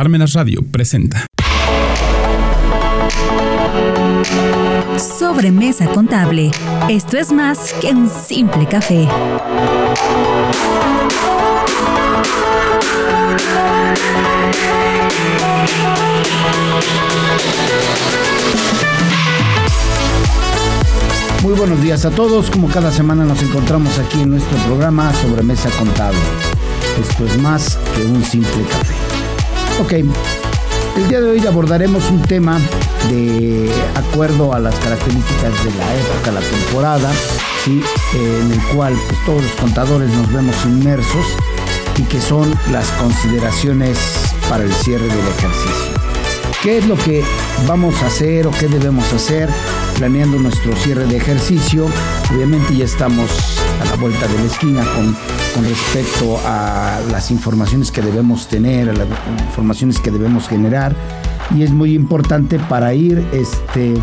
Parmenas Radio presenta. Sobremesa contable. Esto es más que un simple café. Muy buenos días a todos. Como cada semana nos encontramos aquí en nuestro programa Sobremesa Contable. Esto es más que un simple café. Ok, el día de hoy abordaremos un tema de acuerdo a las características de la época, la temporada, en el cual pues, todos los contadores nos vemos inmersos y que son las consideraciones para el cierre del ejercicio. ¿Qué es lo que vamos a hacer o qué debemos hacer planeando nuestro cierre de ejercicio? Obviamente ya estamos a la vuelta de la esquina con, con respecto a las informaciones que debemos tener, a las informaciones que debemos generar y es muy importante para ir este,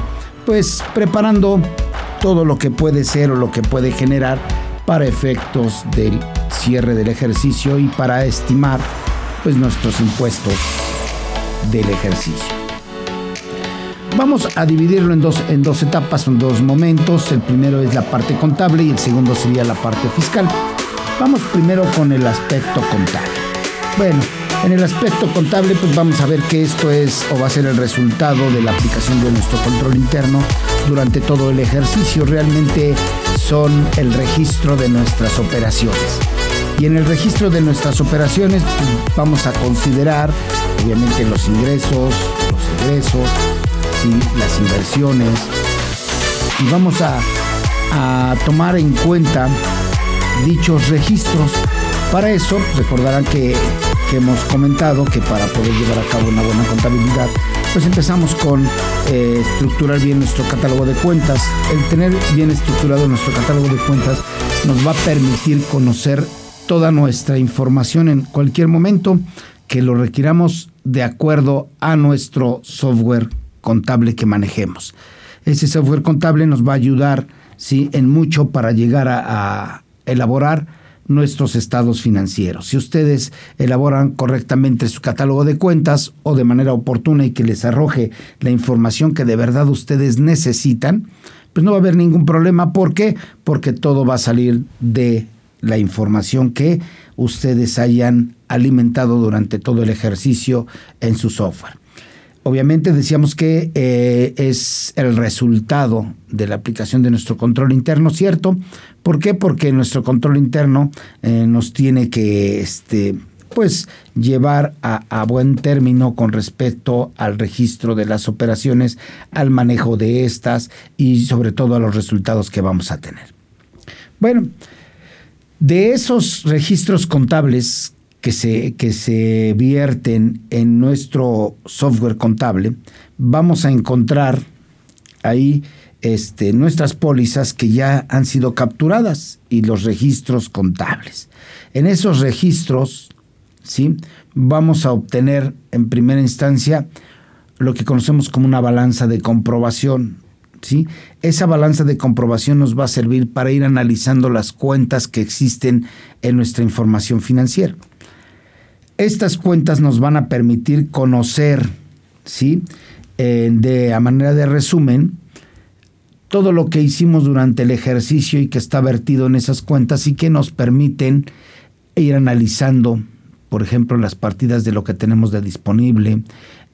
pues preparando todo lo que puede ser o lo que puede generar para efectos del cierre del ejercicio y para estimar pues nuestros impuestos del ejercicio. Vamos a dividirlo en dos, en dos etapas, en dos momentos. El primero es la parte contable y el segundo sería la parte fiscal. Vamos primero con el aspecto contable. Bueno, en el aspecto contable, pues vamos a ver que esto es o va a ser el resultado de la aplicación de nuestro control interno durante todo el ejercicio. Realmente son el registro de nuestras operaciones. Y en el registro de nuestras operaciones pues, vamos a considerar obviamente los ingresos, los egresos, las inversiones. Y vamos a, a tomar en cuenta dichos registros. Para eso recordarán que hemos comentado que para poder llevar a cabo una buena contabilidad, pues empezamos con eh, estructurar bien nuestro catálogo de cuentas. El tener bien estructurado nuestro catálogo de cuentas nos va a permitir conocer toda nuestra información en cualquier momento que lo requiramos de acuerdo a nuestro software contable que manejemos. Ese software contable nos va a ayudar ¿sí? en mucho para llegar a elaborar nuestros estados financieros. Si ustedes elaboran correctamente su catálogo de cuentas o de manera oportuna y que les arroje la información que de verdad ustedes necesitan, pues no va a haber ningún problema. ¿Por qué? Porque todo va a salir de la información que ustedes hayan alimentado durante todo el ejercicio en su software. Obviamente decíamos que eh, es el resultado de la aplicación de nuestro control interno, ¿cierto? ¿Por qué? Porque nuestro control interno eh, nos tiene que este, pues, llevar a, a, buen término con respecto al registro de las operaciones, al manejo de estas y sobre todo a los resultados que vamos a tener. Bueno, de esos registros contables que se, que se vierten en nuestro software contable, vamos a encontrar ahí este, nuestras pólizas que ya han sido capturadas y los registros contables. En esos registros, ¿sí? vamos a obtener en primera instancia lo que conocemos como una balanza de comprobación. ¿sí? Esa balanza de comprobación nos va a servir para ir analizando las cuentas que existen en nuestra información financiera. Estas cuentas nos van a permitir conocer, ¿sí? Eh, de a manera de resumen, todo lo que hicimos durante el ejercicio y que está vertido en esas cuentas y que nos permiten ir analizando, por ejemplo, las partidas de lo que tenemos de disponible,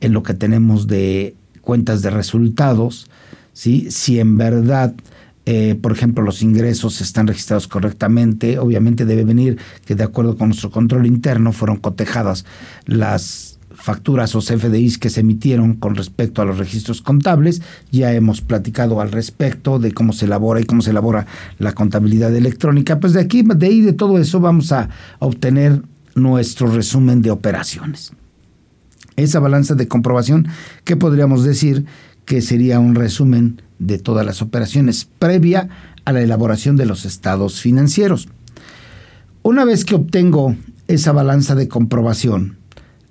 en lo que tenemos de cuentas de resultados, ¿sí? si en verdad eh, por ejemplo, los ingresos están registrados correctamente. Obviamente debe venir que de acuerdo con nuestro control interno fueron cotejadas las facturas o CFDIs que se emitieron con respecto a los registros contables. Ya hemos platicado al respecto de cómo se elabora y cómo se elabora la contabilidad electrónica. Pues de aquí, de ahí, de todo eso vamos a obtener nuestro resumen de operaciones. Esa balanza de comprobación, ¿qué podríamos decir? Que sería un resumen de todas las operaciones previa a la elaboración de los estados financieros. Una vez que obtengo esa balanza de comprobación,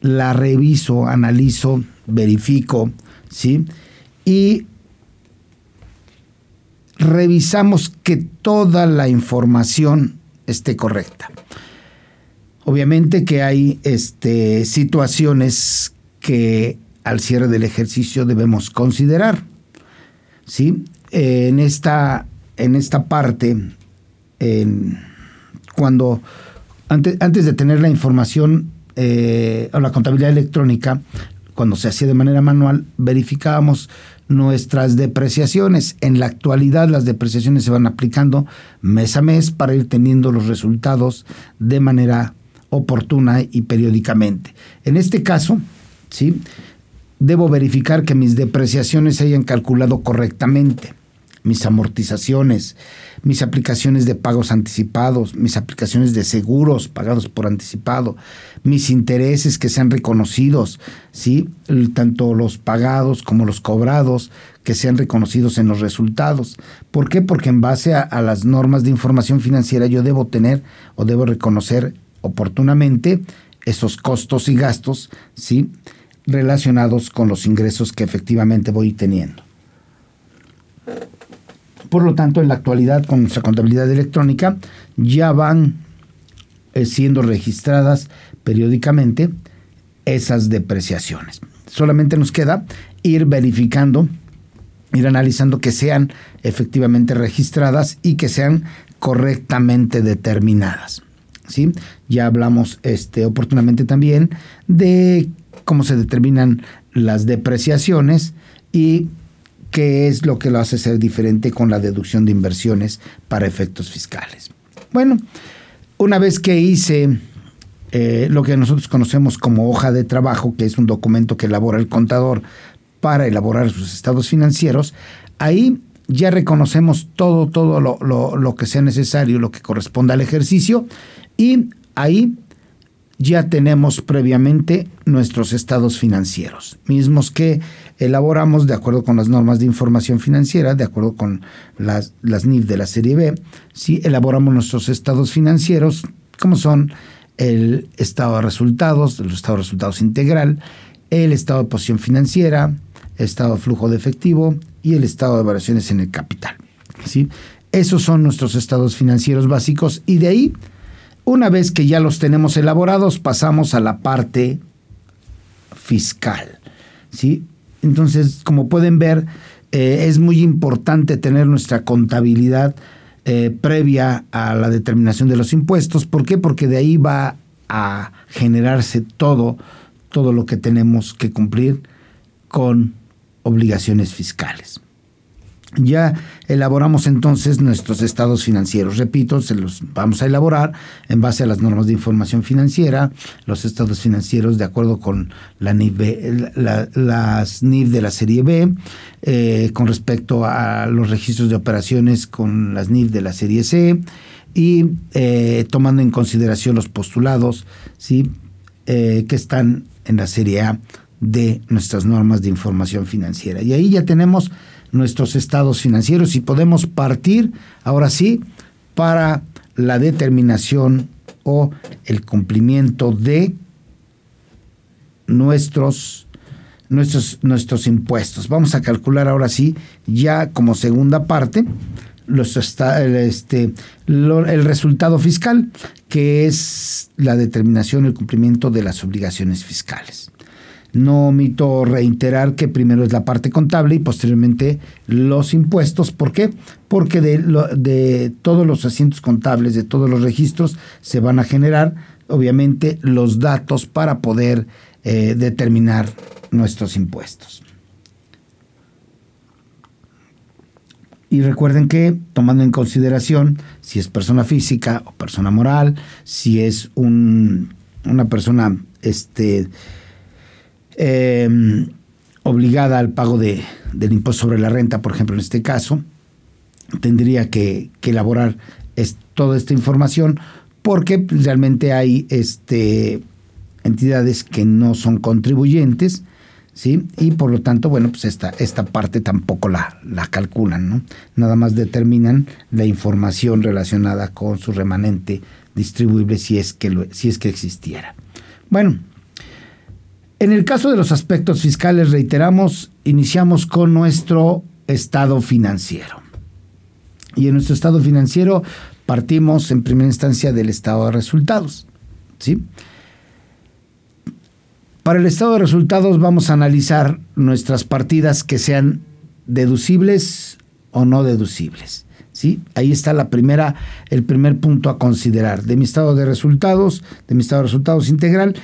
la reviso, analizo, verifico, ¿sí? Y revisamos que toda la información esté correcta. Obviamente que hay este, situaciones que al cierre del ejercicio debemos considerar. ¿sí? en, esta, en esta parte, cuando antes, antes, de tener la información eh, o la contabilidad electrónica, cuando se hacía de manera manual, verificábamos nuestras depreciaciones. En la actualidad las depreciaciones se van aplicando mes a mes para ir teniendo los resultados de manera oportuna y periódicamente. En este caso, ¿sí? debo verificar que mis depreciaciones se hayan calculado correctamente, mis amortizaciones, mis aplicaciones de pagos anticipados, mis aplicaciones de seguros pagados por anticipado, mis intereses que sean reconocidos, ¿sí? tanto los pagados como los cobrados, que sean reconocidos en los resultados. ¿Por qué? Porque en base a, a las normas de información financiera yo debo tener o debo reconocer oportunamente esos costos y gastos, ¿sí? relacionados con los ingresos que efectivamente voy teniendo. Por lo tanto, en la actualidad, con nuestra contabilidad electrónica, ya van eh, siendo registradas periódicamente esas depreciaciones. Solamente nos queda ir verificando, ir analizando que sean efectivamente registradas y que sean correctamente determinadas. ¿sí? Ya hablamos este, oportunamente también de cómo se determinan las depreciaciones y qué es lo que lo hace ser diferente con la deducción de inversiones para efectos fiscales. Bueno, una vez que hice eh, lo que nosotros conocemos como hoja de trabajo, que es un documento que elabora el contador para elaborar sus estados financieros, ahí ya reconocemos todo, todo lo, lo que sea necesario, lo que corresponda al ejercicio, y ahí ya tenemos previamente nuestros estados financieros, mismos que elaboramos de acuerdo con las normas de información financiera, de acuerdo con las, las NIF de la serie B, si elaboramos nuestros estados financieros, como son el estado de resultados, el estado de resultados integral, el estado de posición financiera, el estado de flujo de efectivo y el estado de variaciones en el capital. ¿sí? Esos son nuestros estados financieros básicos y de ahí una vez que ya los tenemos elaborados, pasamos a la parte fiscal. ¿sí? Entonces, como pueden ver, eh, es muy importante tener nuestra contabilidad eh, previa a la determinación de los impuestos. ¿Por qué? Porque de ahí va a generarse todo, todo lo que tenemos que cumplir con obligaciones fiscales. Ya elaboramos entonces nuestros estados financieros. Repito, se los vamos a elaborar en base a las normas de información financiera, los estados financieros de acuerdo con la las NIF de la serie B, eh, con respecto a los registros de operaciones con las NIF de la serie C y eh, tomando en consideración los postulados ¿sí? Eh, que están en la serie A de nuestras normas de información financiera. Y ahí ya tenemos nuestros estados financieros y podemos partir, ahora sí, para la determinación o el cumplimiento de nuestros, nuestros, nuestros impuestos. Vamos a calcular ahora sí, ya como segunda parte, los, este, el resultado fiscal, que es la determinación y el cumplimiento de las obligaciones fiscales. No omito reiterar que primero es la parte contable y posteriormente los impuestos. ¿Por qué? Porque de, de todos los asientos contables, de todos los registros, se van a generar, obviamente, los datos para poder eh, determinar nuestros impuestos. Y recuerden que, tomando en consideración si es persona física o persona moral, si es un, una persona este, Em, obligada al pago de, del impuesto sobre la renta, por ejemplo, en este caso, tendría que, elaborar toda esta información porque realmente hay este, entidades que no son contribuyentes, ¿sí? Y por lo tanto, bueno, pues esta, esta parte tampoco la, la calculan, ¿no? Nada más determinan la información relacionada con su remanente distribuible si es que, si es que existiera. Bueno, en el caso de los aspectos fiscales, reiteramos, iniciamos con nuestro estado financiero. Y en nuestro estado financiero partimos en primera instancia del estado de resultados. ¿sí? Para el estado de resultados vamos a analizar nuestras partidas que sean deducibles o no deducibles. ¿sí? Ahí está la primera, el primer punto a considerar. De mi estado de resultados, de mi estado de resultados integral,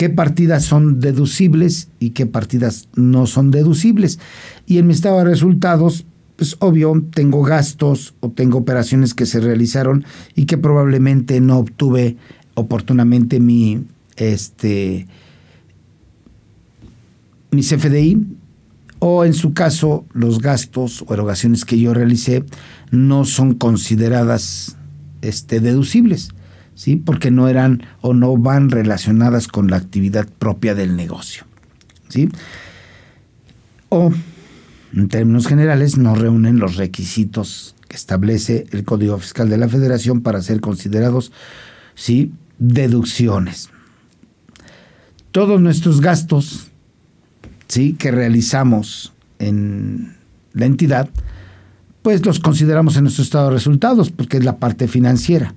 qué partidas son deducibles y qué partidas no son deducibles. Y en mi estado de resultados, pues obvio, tengo gastos o tengo operaciones que se realizaron y que probablemente no obtuve oportunamente mi, este, mi CFDI o en su caso los gastos o erogaciones que yo realicé no son consideradas este, deducibles, ¿sí? porque no eran o no van relacionadas con la actividad propia del negocio. ¿sí? O, en términos generales, no reúnen los requisitos que establece el Código Fiscal de la Federación para ser considerados ¿sí? deducciones. Todos nuestros gastos ¿sí? que realizamos en la entidad, pues los consideramos en nuestro estado de resultados, porque es la parte financiera.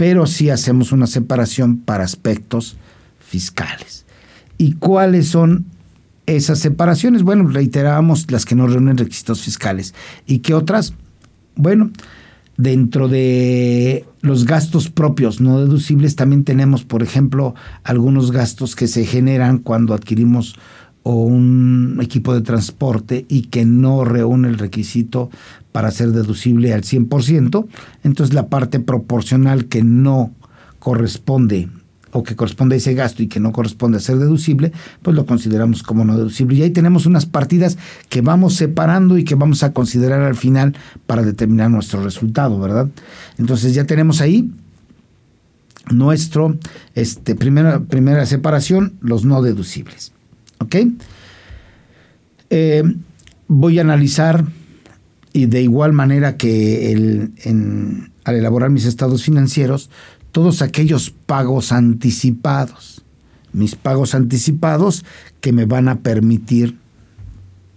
Pero sí hacemos una separación para aspectos fiscales. ¿Y cuáles son esas separaciones? Bueno, reiteramos las que no reúnen requisitos fiscales. ¿Y qué otras? Bueno, dentro de los gastos propios no deducibles también tenemos, por ejemplo, algunos gastos que se generan cuando adquirimos o un equipo de transporte y que no reúne el requisito para ser deducible al 100%, entonces la parte proporcional que no corresponde o que corresponde a ese gasto y que no corresponde a ser deducible, pues lo consideramos como no deducible. Y ahí tenemos unas partidas que vamos separando y que vamos a considerar al final para determinar nuestro resultado, ¿verdad? Entonces ya tenemos ahí nuestro este, primera, primera separación, los no deducibles. ¿Ok? Eh, voy a analizar y de igual manera que el, al elaborar mis estados financieros, todos aquellos pagos anticipados, mis pagos anticipados que me van a permitir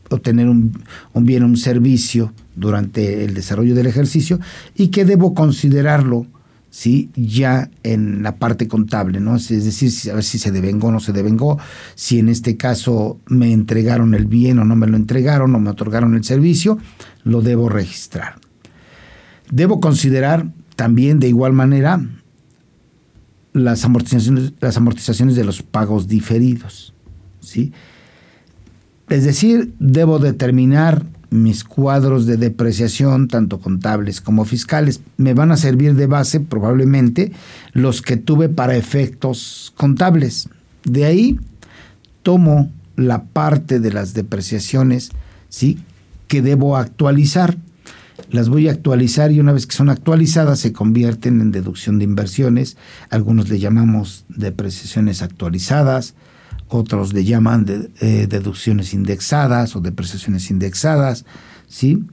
obtener un, un bien, un servicio durante el desarrollo del ejercicio y que debo considerarlo ¿sí? ya en la parte contable, ¿no? Es decir, a ver si se devengó o no se devengó, si en este caso me entregaron el bien o no me lo entregaron o me otorgaron el servicio, lo debo registrar. Debo considerar también de igual manera las amortizaciones, las amortizaciones de los pagos diferidos, ¿sí? Es decir, debo determinar mis cuadros de depreciación, tanto contables como fiscales, me van a servir de base probablemente los que tuve para efectos contables. De ahí tomo la parte de las depreciaciones ¿sí? que debo actualizar. Las voy a actualizar y una vez que son actualizadas se convierten en deducción de inversiones. Algunos le llamamos depreciaciones actualizadas, otros le llaman eh, deducciones indexadas o depreciaciones indexadas, ¿sí?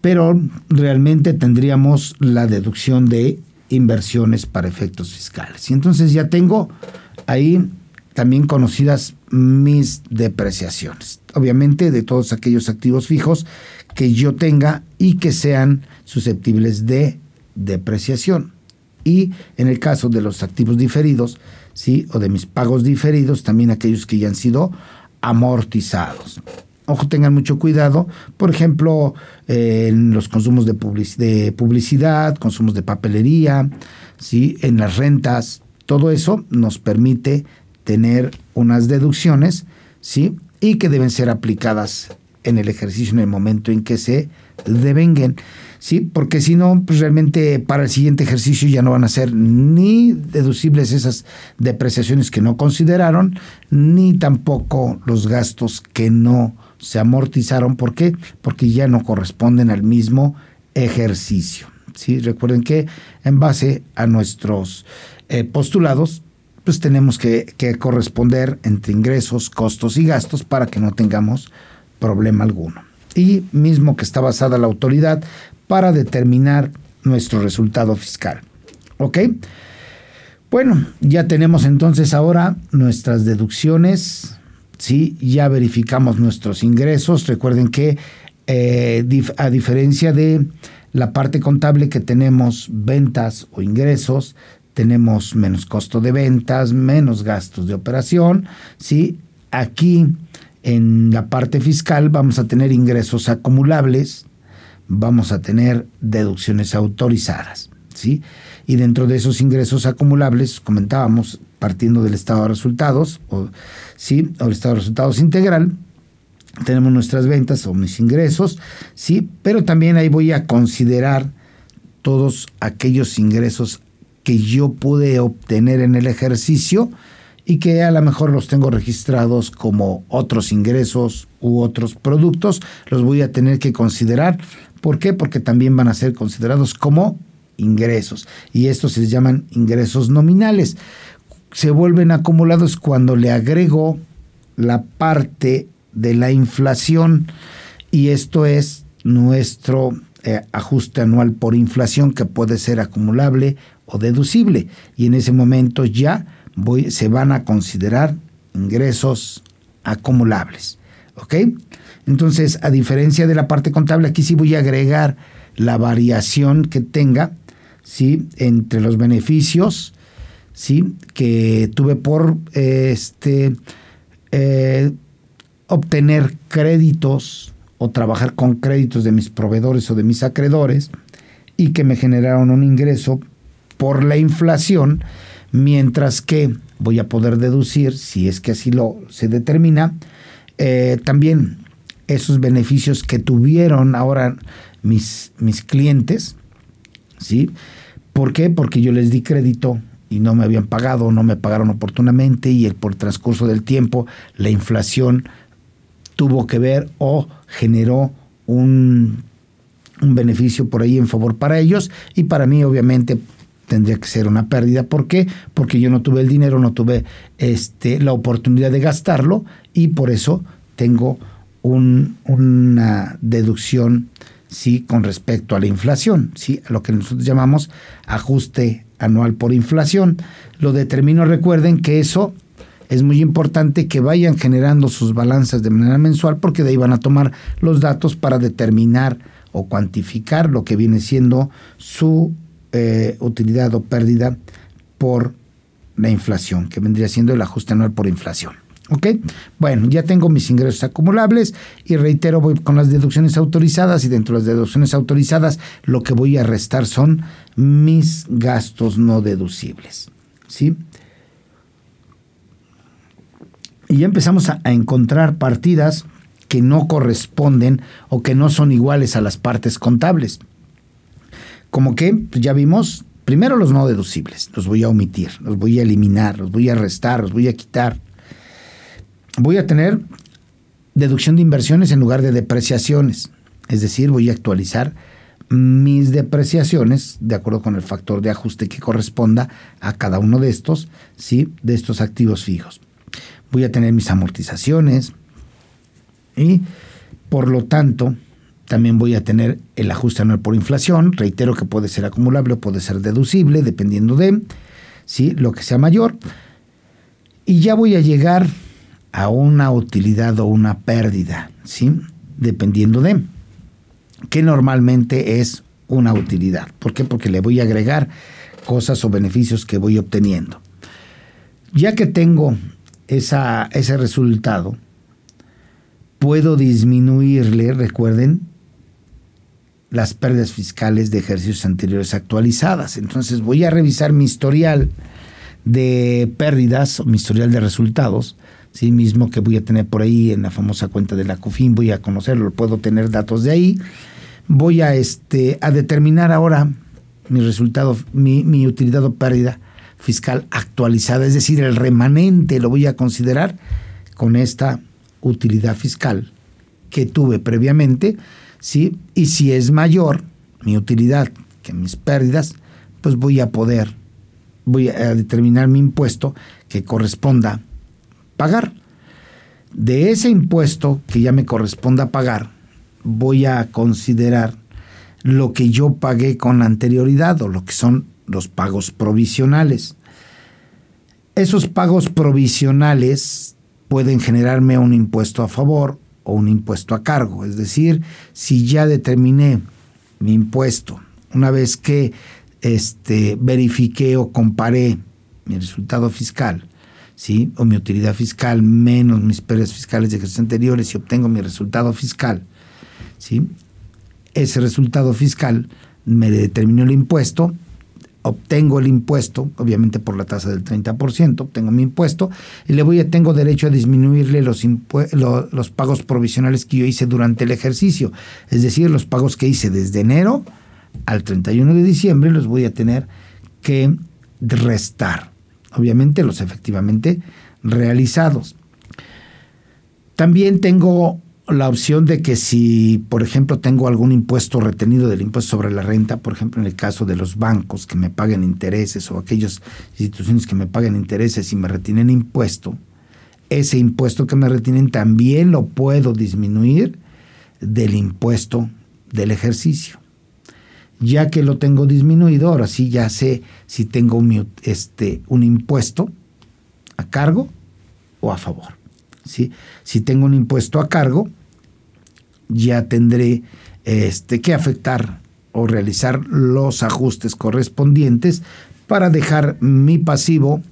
Pero realmente tendríamos la deducción de inversiones para efectos fiscales. Y entonces ya tengo ahí también conocidas mis depreciaciones. Obviamente de todos aquellos activos fijos que yo tenga y que sean susceptibles de depreciación. Y en el caso de los activos diferidos, ¿sí? o de mis pagos diferidos, también aquellos que ya han sido amortizados. Ojo, tengan mucho cuidado, por ejemplo, en los consumos de, de publicidad, consumos de papelería, ¿sí? en las rentas, todo eso nos permite tener unas deducciones, ¿sí? Y que deben ser aplicadas en el ejercicio en el momento en que se devenguen. ¿Sí? Porque si no, pues realmente para el siguiente ejercicio ya no van a ser ni deducibles esas depreciaciones que no consideraron, ni tampoco los gastos que no se amortizaron. ¿Por qué? Porque ya no corresponden al mismo ejercicio. ¿sí? Recuerden que en base a nuestros eh, postulados, pues tenemos que, que corresponder entre ingresos, costos y gastos para que no tengamos problema alguno. Y mismo que está basada la autoridad para determinar nuestro resultado fiscal. ¿Ok? Bueno, ya tenemos entonces ahora nuestras deducciones, ¿sí? Ya verificamos nuestros ingresos. Recuerden que eh, a diferencia de la parte contable que tenemos ventas o ingresos, tenemos menos costo de ventas, menos gastos de operación, ¿sí? Aquí en la parte fiscal vamos a tener ingresos acumulables, vamos a tener deducciones autorizadas, ¿sí? Y dentro de esos ingresos acumulables, comentábamos, partiendo del estado de resultados, o, ¿sí? el estado de resultados integral, tenemos nuestras ventas o mis ingresos, ¿sí? Pero también ahí voy a considerar todos aquellos ingresos que yo pude obtener en el ejercicio y que a lo mejor los tengo registrados como otros ingresos u otros productos, los voy a tener que considerar. ¿Por qué? Porque también van a ser considerados como ingresos y estos se llaman ingresos nominales. Se vuelven acumulados cuando le agrego la parte de la inflación y esto es nuestro eh, ajuste anual por inflación que puede ser acumulable o deducible y en ese momento ya se van a considerar ingresos acumulables. ¿Ok? Entonces, a diferencia de la parte contable, aquí sí voy a agregar la variación que tenga ¿sí? entre los beneficios ¿sí? que tuve por este, eh, obtener créditos o trabajar con créditos de mis proveedores o de mis acreedores y que me generaron un ingreso por la inflación, mientras que voy a poder deducir, si es que así lo se determina, eh, también esos beneficios que tuvieron ahora mis, mis clientes, ¿sí? ¿Por qué? Porque yo les di crédito y no me habían pagado, no me pagaron oportunamente y el, por transcurso del tiempo la inflación tuvo que ver o generó un, un beneficio por ahí en favor para ellos y para mí obviamente tendría que ser una pérdida. ¿Por qué? Porque yo no tuve el dinero, no tuve este, la oportunidad de gastarlo y por eso tengo un, una deducción sí con respecto a la inflación, sí, a lo que nosotros llamamos ajuste anual por inflación. Lo determino, recuerden que eso es muy importante que vayan generando sus balanzas de manera mensual porque de ahí van a tomar los datos para determinar o cuantificar lo que viene siendo su eh, utilidad o pérdida por la inflación, que vendría siendo el ajuste anual por inflación. ¿Ok? Bueno, ya tengo mis ingresos acumulables y reitero, voy con las deducciones autorizadas y dentro de las deducciones autorizadas lo que voy a restar son mis gastos no deducibles. ¿Sí? y ya empezamos a, encontrar partidas que no corresponden o que no son iguales a las partes contables. Como que, pues ya vimos, primero los no deducibles, los voy a omitir, los voy a eliminar, los voy a restar, los voy a quitar. Voy a tener deducción de inversiones en lugar de depreciaciones, es decir, voy a actualizar mis depreciaciones de acuerdo con el factor de ajuste que corresponda a cada uno de estos, ¿sí? de estos activos fijos voy a tener mis amortizaciones y por lo tanto también voy a tener el ajuste anual por inflación, reitero que puede ser acumulable o puede ser deducible dependiendo de ¿sí? lo que sea mayor y ya voy a llegar a una utilidad o una pérdida, ¿sí? dependiendo de que normalmente es una utilidad. ¿Por qué? Porque le voy a agregar cosas o beneficios que voy obteniendo. Ya que tengo esa, ese resultado, puedo disminuirle, recuerden, las pérdidas fiscales de ejercicios anteriores actualizadas. Entonces voy a revisar mi historial de pérdidas o mi historial de resultados, sí mismo que voy a tener por ahí en la famosa cuenta de la COFIN, voy a conocerlo, puedo tener datos de ahí. Voy a, este, a determinar ahora mi resultado, mi, mi utilidad o pérdida fiscal actualizada, es decir, el remanente lo voy a considerar con esta utilidad fiscal que tuve previamente, ¿sí? Y si es mayor mi utilidad que mis pérdidas, pues voy a poder, voy a determinar mi impuesto que corresponda pagar. De ese impuesto que ya me corresponda pagar, voy a considerar lo que yo pagué con anterioridad o lo que son los pagos provisionales. Esos pagos provisionales pueden generarme un impuesto a favor o un impuesto a cargo. Es decir, si ya determiné mi impuesto, una vez que este, verifiqué o comparé mi resultado fiscal, ¿sí? o mi utilidad fiscal menos mis pérdidas fiscales de ejercicios anteriores y obtengo mi resultado fiscal, ¿sí? ese resultado fiscal me determinó el impuesto, obtengo el impuesto, obviamente por la tasa del 30%, obtengo mi impuesto y le voy a, tengo derecho a disminuirle los, los pagos provisionales que yo hice durante el ejercicio, es decir, los pagos que hice desde enero al 31 de diciembre los voy a tener que restar, obviamente los efectivamente realizados. También tengo la opción de que si, por ejemplo, tengo algún impuesto retenido del impuesto sobre la renta, por ejemplo, en el caso de los bancos que me paguen intereses o aquellas instituciones que me paguen intereses y me retienen impuesto, ese impuesto que me retienen también lo puedo disminuir del impuesto del ejercicio. Ya que lo tengo disminuido, ahora sí ya sé si tengo un, este, un impuesto a cargo o a favor. ¿sí? Si tengo un impuesto a cargo, ya tendré este, que afectar o realizar los ajustes correspondientes para dejar mi pasivo,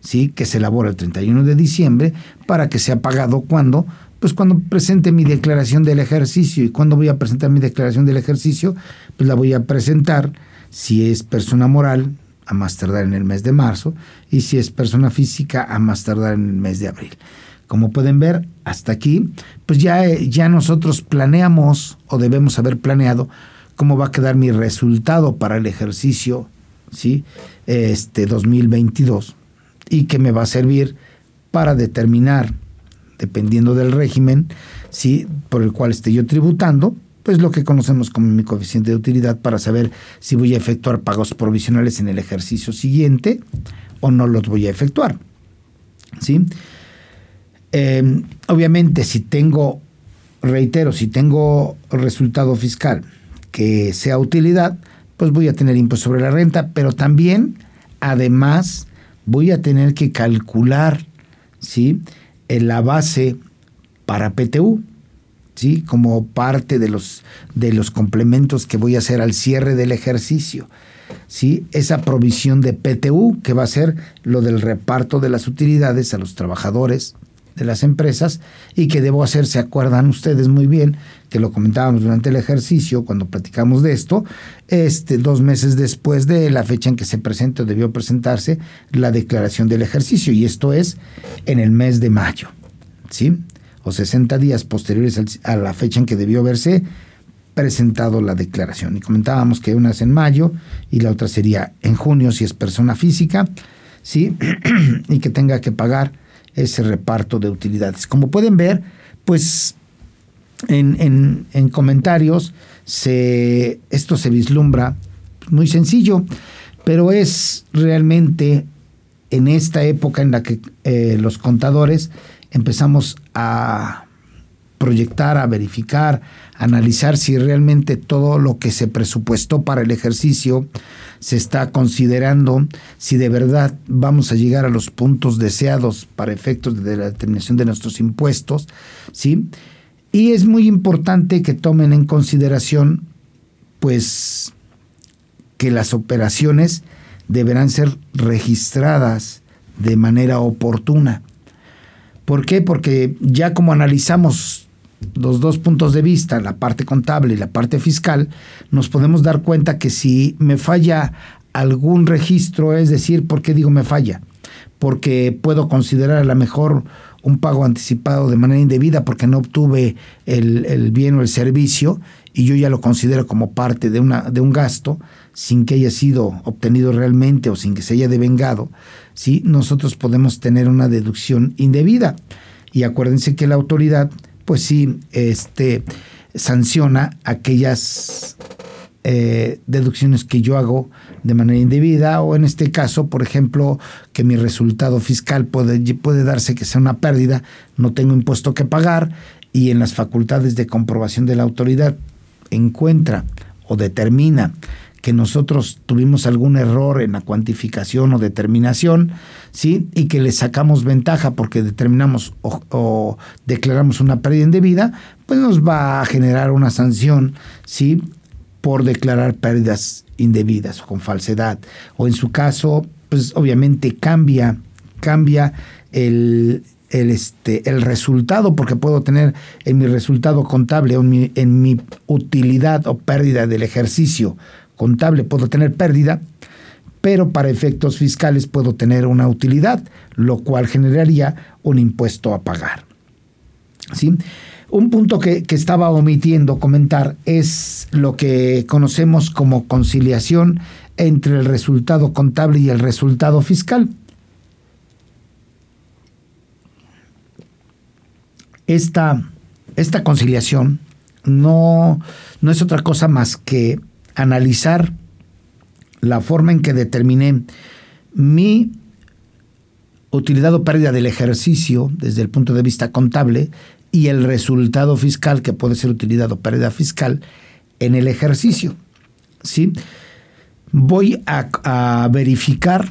¿sí? que se elabora el 31 de diciembre, para que sea pagado cuando, pues cuando presente mi declaración del ejercicio. ¿Y cuando voy a presentar mi declaración del ejercicio? Pues la voy a presentar, si es persona moral, a más tardar en el mes de marzo, y si es persona física, a más tardar en el mes de abril. Como pueden ver, hasta aquí, pues ya, ya nosotros planeamos o debemos haber planeado cómo va a quedar mi resultado para el ejercicio ¿sí? este 2022 y que me va a servir para determinar, dependiendo del régimen ¿sí? por el cual esté yo tributando, pues lo que conocemos como mi coeficiente de utilidad para saber si voy a efectuar pagos provisionales en el ejercicio siguiente o no los voy a efectuar. ¿sí? Em, obviamente, si tengo, reitero, si tengo resultado fiscal que sea utilidad, pues voy a tener impuesto sobre la renta, pero también, además, voy a tener que calcular, ¿sí? En la base para PTU, ¿sí? Como parte de los, de los complementos que voy a hacer al cierre del ejercicio. ¿sí? esa provisión de PTU, que va a ser lo del reparto de las utilidades a los trabajadores de las empresas y que debo hacer, se acuerdan ustedes muy bien, que lo comentábamos durante el ejercicio cuando platicamos de esto, este, dos meses después de la fecha en que se presente o debió presentarse la declaración del ejercicio, y esto es en el mes de mayo, ¿sí? O 60 días posteriores a la fecha en que debió haberse presentado la declaración. Y comentábamos que una es en mayo y la otra sería en junio si es persona física, ¿sí? y que tenga que pagar ese reparto de utilidades. Como pueden ver, pues en, comentarios se, esto se vislumbra muy sencillo, pero es realmente en esta época en la que eh, los contadores empezamos a proyectar, a verificar, analizar si realmente todo lo que se presupuestó para el ejercicio se está considerando si de verdad vamos a llegar a los puntos deseados para efectos de la determinación de nuestros impuestos, ¿sí? Y es muy importante que tomen en consideración, pues, que las operaciones deberán ser registradas de manera oportuna. ¿Por qué? Porque ya como analizamos los dos puntos de vista, la parte contable y la parte fiscal, nos podemos dar cuenta que si me falla algún registro, es decir, ¿por qué digo me falla? Porque puedo considerar a lo mejor un pago anticipado de manera indebida porque no obtuve el, bien o el servicio y yo ya lo considero como parte de, una, de un gasto sin que haya sido obtenido realmente o sin que se haya devengado, ¿sí? nosotros podemos tener una deducción indebida. Y acuérdense que la autoridad pues sí este, sanciona aquellas eh, deducciones que yo hago de manera indebida o en este caso, por ejemplo, que mi resultado fiscal puede, puede darse que sea una pérdida, no tengo impuesto que pagar y en las facultades de comprobación de la autoridad encuentra o determina que nosotros tuvimos algún error en la cuantificación o determinación, ¿sí? Y que le sacamos ventaja porque determinamos o, declaramos una pérdida indebida, pues nos va a generar una sanción, ¿sí? por declarar pérdidas indebidas o con falsedad. O en su caso, pues obviamente cambia, cambia el, el, este, el resultado, porque puedo tener en mi resultado contable en mi, en mi utilidad o pérdida del ejercicio contable, puedo tener pérdida, pero para efectos fiscales puedo tener una utilidad, lo cual generaría un impuesto a pagar. ¿Sí? Un punto que, estaba omitiendo comentar es lo que conocemos como conciliación entre el resultado contable y el resultado fiscal. Esta, esta conciliación no, no es otra cosa más que analizar la forma en que determiné mi utilidad o pérdida del ejercicio desde el punto de vista contable y el resultado fiscal que puede ser utilizado pérdida fiscal en el ejercicio. ¿sí? Voy a, verificar,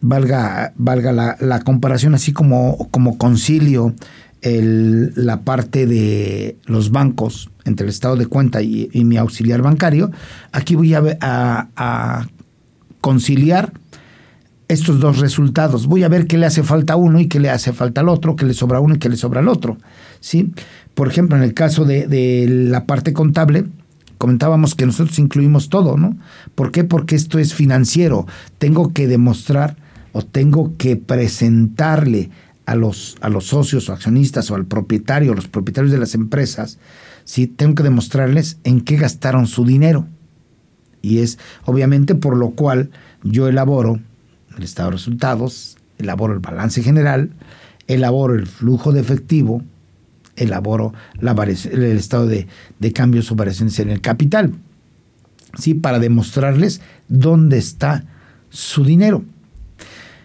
valga, valga la, comparación, así como, como concilio la parte de los bancos entre el estado de cuenta y, mi auxiliar bancario, aquí voy a, conciliar estos dos resultados. Voy a ver qué le hace falta a uno y qué le hace falta al otro, qué le sobra a uno y qué le sobra al otro. ¿sí? Por ejemplo, en el caso de, la parte contable, comentábamos que nosotros incluimos todo, ¿no? ¿Por qué? Porque esto es financiero. Tengo que demostrar o tengo que presentarle a los, a los socios o accionistas o al propietario, los propietarios de las empresas, ¿sí? tengo que demostrarles en qué gastaron su dinero. Y es obviamente por lo cual yo elaboro el estado de resultados, elaboro el balance general, elaboro el flujo de efectivo, elaboro la el estado de, cambios o variaciones en el capital, ¿sí? para demostrarles dónde está su dinero.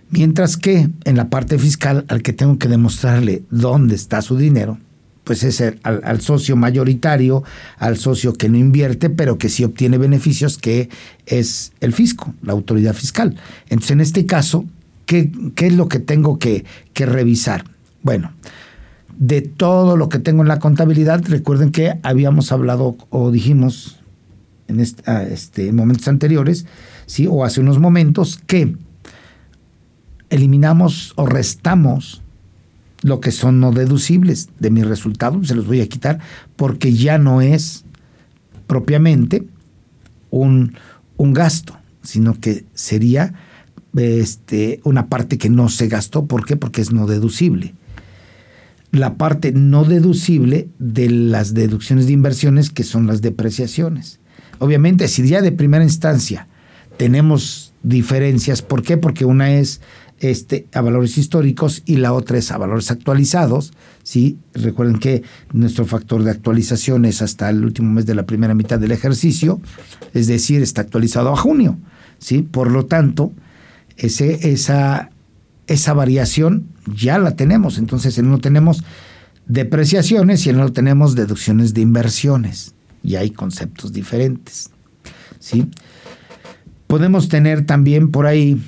Mientras que en la parte fiscal, al que tengo que demostrarle dónde está su dinero, pues es al, socio mayoritario, al socio que no invierte, pero que sí obtiene beneficios, que es el fisco, la autoridad fiscal. Entonces, en este caso, ¿qué, es lo que tengo que, revisar? Bueno, de todo lo que tengo en la contabilidad, recuerden que habíamos hablado o dijimos en este, momentos anteriores, ¿sí? o hace unos momentos, que eliminamos o restamos lo que son no deducibles de mi resultado, se los voy a quitar porque ya no es propiamente un, un gasto, sino que sería este, una parte que no se gastó. ¿Por qué? Porque es no deducible. La parte no deducible de las deducciones de inversiones, que son las depreciaciones. Obviamente, si ya de primera instancia tenemos diferencias, ¿por qué? Porque una es este, a valores históricos y la otra es a valores actualizados. ¿sí? Recuerden que nuestro factor de actualización es hasta el último mes de la primera mitad del ejercicio, es decir, está actualizado a junio. ¿sí? Por lo tanto, ese, esa, esa variación ya la tenemos. Entonces, en uno tenemos depreciaciones y en otro tenemos deducciones de inversiones. Y hay conceptos diferentes. ¿sí? Podemos tener también por ahí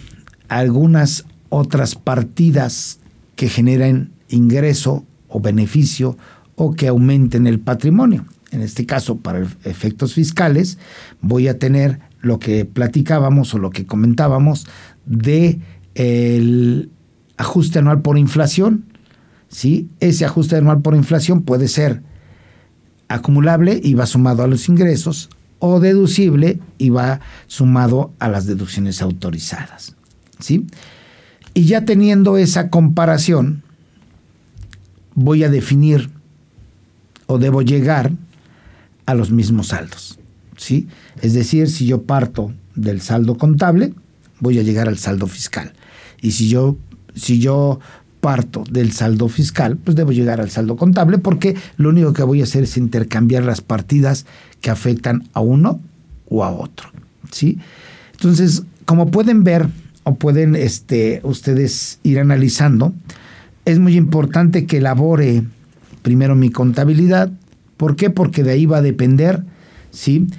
algunas otras partidas que generen ingreso o beneficio o que aumenten el patrimonio. En este caso, para efectos fiscales, voy a tener lo que platicábamos o lo que comentábamos de el ajuste anual por inflación. ¿sí? Ese ajuste anual por inflación puede ser acumulable y va sumado a los ingresos o deducible y va sumado a las deducciones autorizadas. ¿sí? Y ya teniendo esa comparación, voy a definir o debo llegar a los mismos saldos. ¿sí? Es decir, si yo parto del saldo contable, voy a llegar al saldo fiscal. Y si yo, si yo parto del saldo fiscal, pues debo llegar al saldo contable porque lo único que voy a hacer es intercambiar las partidas que afectan a uno o a otro. ¿sí? Entonces, como pueden ver, o pueden este, ustedes ir analizando, es muy importante que elabore primero mi contabilidad. ¿Por qué? Porque de ahí va a depender ¿sí?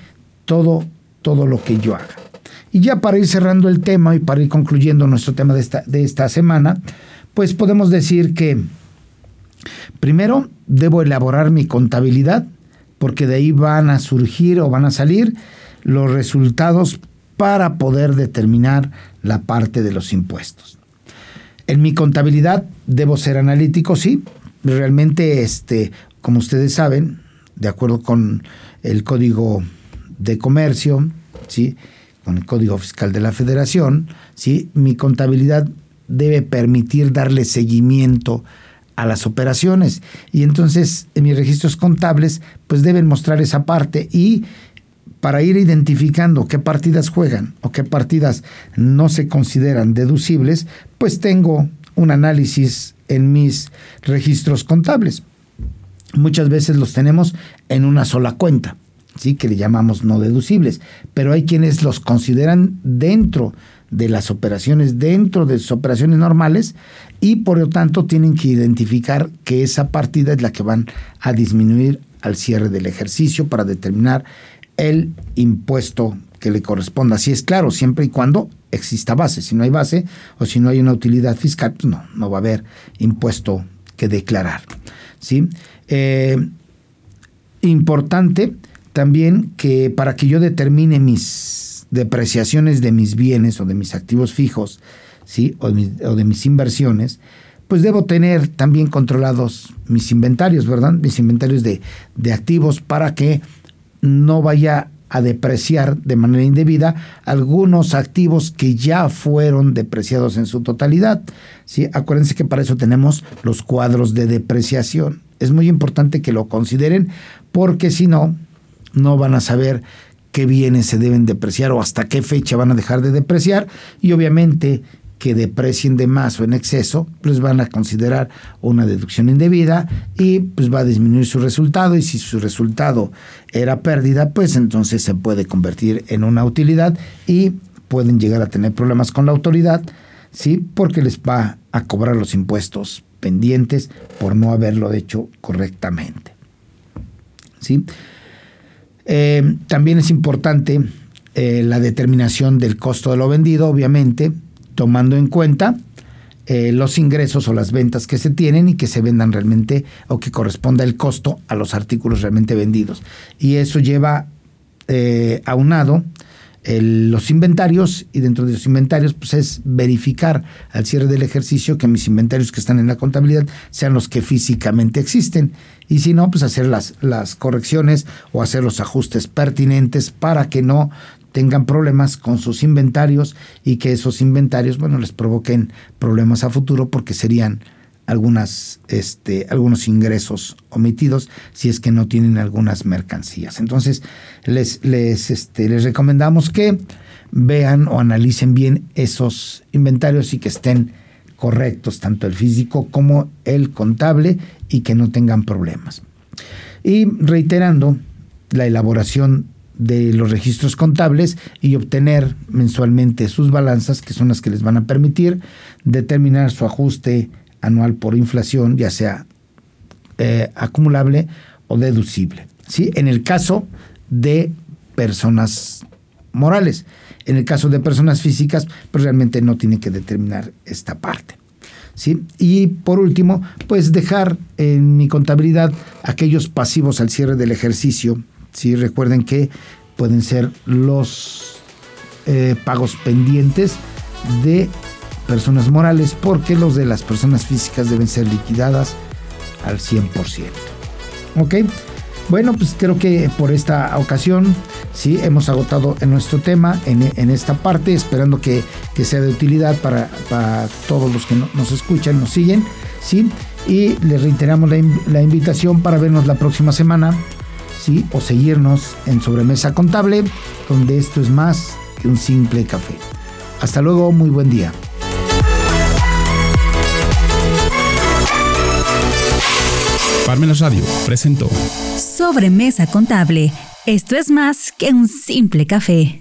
todo, todo lo que yo haga. Y ya para ir cerrando el tema y para ir concluyendo nuestro tema de esta, de esta semana, pues podemos decir que primero debo elaborar mi contabilidad porque de ahí van a surgir o van a salir los resultados para poder determinar la parte de los impuestos. En mi contabilidad debo ser analítico, sí. Realmente, este, como ustedes saben, de acuerdo con el Código de Comercio, ¿sí? con el Código Fiscal de la Federación, ¿sí? mi contabilidad debe permitir darle seguimiento a las operaciones. Y entonces en mis registros contables pues deben mostrar esa parte y para ir identificando qué partidas juegan o qué partidas no se consideran deducibles, pues tengo un análisis en mis registros contables. Muchas veces los tenemos en una sola cuenta, ¿sí? que le llamamos no deducibles, pero hay quienes los consideran dentro de las operaciones, dentro de sus operaciones normales, y por lo tanto tienen que identificar que esa partida es la que van a disminuir al cierre del ejercicio para determinar el impuesto que le corresponda. Así es claro, siempre y cuando exista base. Si no hay base o si no hay una utilidad fiscal, pues no, no va a haber impuesto que declarar. ¿sí? Eh, importante también que para que yo determine mis depreciaciones de mis bienes o de mis activos fijos, ¿sí? o, de mis, inversiones, pues debo tener también controlados mis inventarios, ¿verdad? Mis inventarios de, de activos para que no vaya a depreciar de manera indebida algunos activos que ya fueron depreciados en su totalidad. ¿sí? Acuérdense que para eso tenemos los cuadros de depreciación. Es muy importante que lo consideren porque si no, no van a saber qué bienes se deben depreciar o hasta qué fecha van a dejar de depreciar y obviamente que deprecien de más o en exceso, pues van a considerar una deducción indebida y pues va a disminuir su resultado y si su resultado era pérdida, pues entonces se puede convertir en una utilidad y pueden llegar a tener problemas con la autoridad, ¿sí? Porque les va a cobrar los impuestos pendientes por no haberlo hecho correctamente. ¿Sí? Eh, también es importante eh, la determinación del costo de lo vendido, obviamente, tomando en cuenta eh, los ingresos o las ventas que se tienen y que se vendan realmente o que corresponda el costo a los artículos realmente vendidos. Y eso lleva eh, los inventarios y dentro de los inventarios pues es verificar al cierre del ejercicio que mis inventarios que están en la contabilidad sean los que físicamente existen. Y si no pues hacer las, las correcciones o hacer los ajustes pertinentes para que no tengan problemas con sus inventarios y que esos inventarios, bueno, les provoquen problemas a futuro porque serían algunas, este, algunos ingresos omitidos si es que no tienen algunas mercancías. Entonces, les, les, este, les recomendamos que vean o analicen bien esos inventarios y que estén correctos, tanto el físico como el contable, y que no tengan problemas. Y reiterando, la elaboración de los registros contables y obtener mensualmente sus balanzas, que son las que les van a permitir determinar su ajuste anual por inflación, ya sea eh, acumulable o deducible. ¿sí? En el caso de personas morales. En el caso de personas físicas, pues realmente no tiene que determinar esta parte. ¿sí? Y por último, pues dejar en mi contabilidad aquellos pasivos al cierre del ejercicio ¿sí? Recuerden que pueden ser los eh, pagos pendientes de personas morales porque los de las personas físicas deben ser liquidadas al 100%. ¿Ok? Bueno, pues creo que por esta ocasión sí hemos agotado en nuestro tema, en, esta parte, esperando que, sea de utilidad para, todos los que nos escuchan, nos siguen, ¿sí? Y les reiteramos la, la invitación para vernos la próxima semana o seguirnos en Sobremesa Contable, donde esto es más que un simple café. Hasta luego, muy buen día. Parmenas Radio presentó Sobremesa Contable. Esto es más que un simple café.